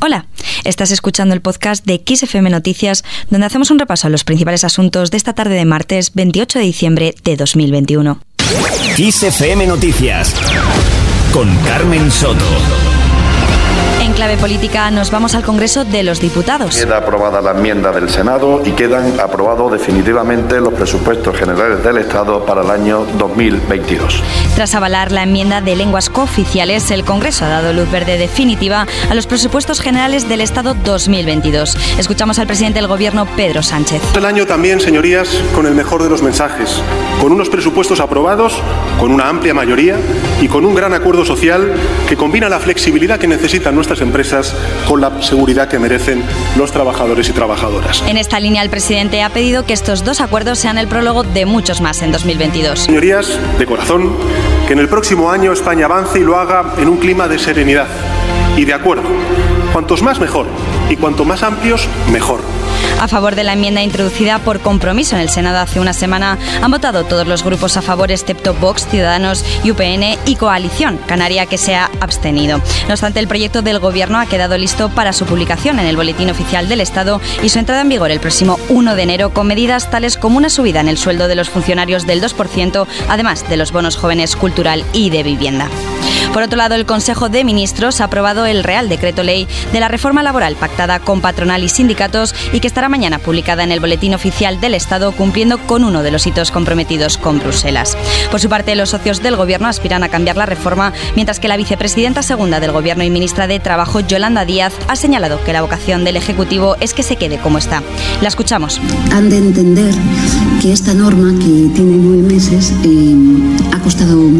Hola, estás escuchando el podcast de XFM Noticias, donde hacemos un repaso a los principales asuntos de esta tarde de martes 28 de diciembre de 2021. XFM Noticias con Carmen Soto. En clave política nos vamos al Congreso de los Diputados. Queda aprobada la enmienda del Senado y quedan aprobados definitivamente los presupuestos generales del Estado para el año 2022. Tras avalar la enmienda de lenguas cooficiales, el Congreso ha dado luz verde definitiva a los presupuestos generales del Estado 2022. Escuchamos al presidente del Gobierno, Pedro Sánchez. El año también, señorías, con el mejor de los mensajes, con unos presupuestos aprobados, con una amplia mayoría y con un gran acuerdo social que combina la flexibilidad que necesitan nuestras empresas con la seguridad que merecen los trabajadores y trabajadoras. En esta línea, el presidente ha pedido que estos dos acuerdos sean el prólogo de muchos más en 2022. Señorías, de corazón, que en el próximo año España avance y lo haga en un clima de serenidad y de acuerdo. Cuantos más mejor y cuanto más amplios mejor. A favor de la enmienda introducida por compromiso en el Senado hace una semana han votado todos los grupos a favor excepto Vox, Ciudadanos, UPN y Coalición Canaria que se ha abstenido. No obstante, el proyecto del Gobierno ha quedado listo para su publicación en el Boletín Oficial del Estado y su entrada en vigor el próximo 1 de enero con medidas tales como una subida en el sueldo de los funcionarios del 2%, además de los bonos jóvenes cultural y de vivienda. Por otro lado, el Consejo de Ministros ha aprobado el Real Decreto Ley de la reforma laboral pactada con patronal y sindicatos y que estará mañana publicada en el Boletín Oficial del Estado cumpliendo con uno de los hitos comprometidos con Bruselas. Por su parte, los socios del Gobierno aspiran a cambiar la reforma, mientras que la vicepresidenta segunda del Gobierno y ministra de Trabajo, Yolanda Díaz, ha señalado que la vocación del Ejecutivo es que se quede como está. La escuchamos. Han de entender que esta norma, que tiene nueve meses, eh,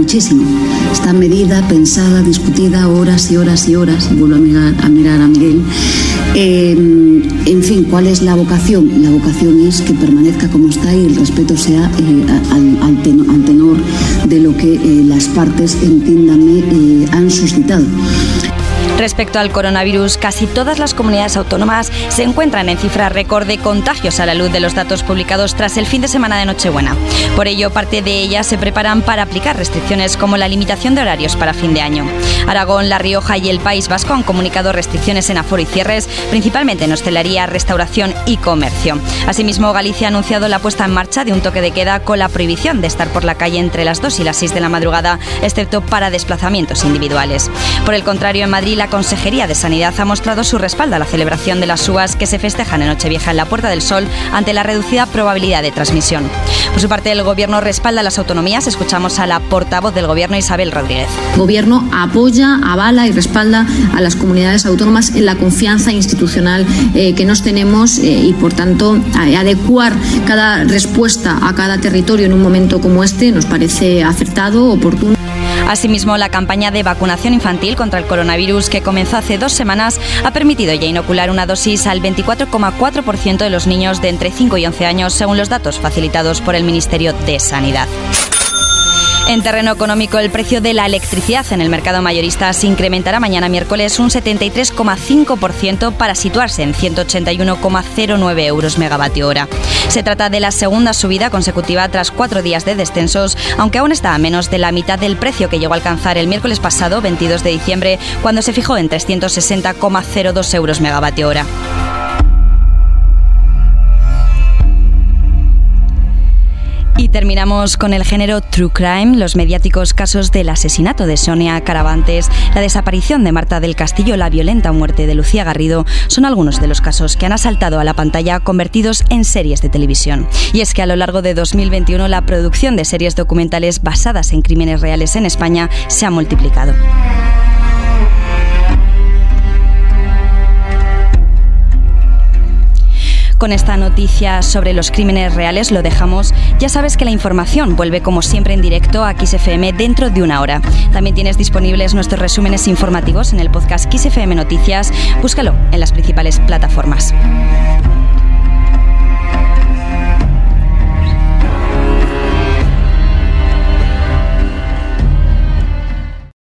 muchísimo. Está medida, pensada, discutida horas y horas y horas. Vuelvo a mirar a, Miguel. Eh, en fin, ¿cuál es la vocación? La vocación es que permanezca como está y el respeto sea eh, al, al, tenor, de lo que eh, las partes, entiéndame, eh, han suscitado. Respecto al coronavirus, casi todas las comunidades autónomas se encuentran en cifra récord de contagios a la luz de los datos publicados tras el fin de semana de Nochebuena. Por ello, parte de ellas se preparan para aplicar restricciones como la limitación de horarios para fin de año. Aragón, La Rioja y el País Vasco han comunicado restricciones en aforo y cierres, principalmente en hostelería, restauración y comercio. Asimismo, Galicia ha anunciado la puesta en marcha de un toque de queda con la prohibición de estar por la calle entre las 2 y las 6 de la madrugada, excepto para desplazamientos individuales. Por el contrario, en Madrid, la Consejería de Sanidad ha mostrado su respaldo a la celebración de las uvas que se festejan en Nochevieja en la Puerta del Sol ante la reducida probabilidad de transmisión. Por su parte, el Gobierno respalda las autonomías. Escuchamos a la portavoz del Gobierno, Isabel Rodríguez. El Gobierno apoya, avala y respalda a las comunidades autónomas en la confianza institucional eh, que nos tenemos eh, y, por tanto, adecuar cada respuesta a cada territorio en un momento como este nos parece acertado, oportuno. Asimismo, la campaña de vacunación infantil contra el coronavirus que comenzó hace dos semanas ha permitido ya inocular una dosis al 24,4% de los niños de entre 5 y 11 años, según los datos facilitados por el Ministerio de Sanidad. En terreno económico, el precio de la electricidad en el mercado mayorista se incrementará mañana miércoles un 73,5% para situarse en 181,09 euros megavatio hora. Se trata de la segunda subida consecutiva tras cuatro días de descensos, aunque aún está a menos de la mitad del precio que llegó a alcanzar el miércoles pasado, 22 de diciembre, cuando se fijó en 360,02 euros megavatio hora. Terminamos con el género True Crime, los mediáticos casos del asesinato de Sonia Caravantes, la desaparición de Marta del Castillo, la violenta muerte de Lucía Garrido, son algunos de los casos que han asaltado a la pantalla convertidos en series de televisión. Y es que a lo largo de 2021 la producción de series documentales basadas en crímenes reales en España se ha multiplicado. Con esta noticia sobre los crímenes reales lo dejamos. Ya sabes que la información vuelve como siempre en directo a XFM dentro de una hora. También tienes disponibles nuestros resúmenes informativos en el podcast XFM Noticias. Búscalo en las principales plataformas.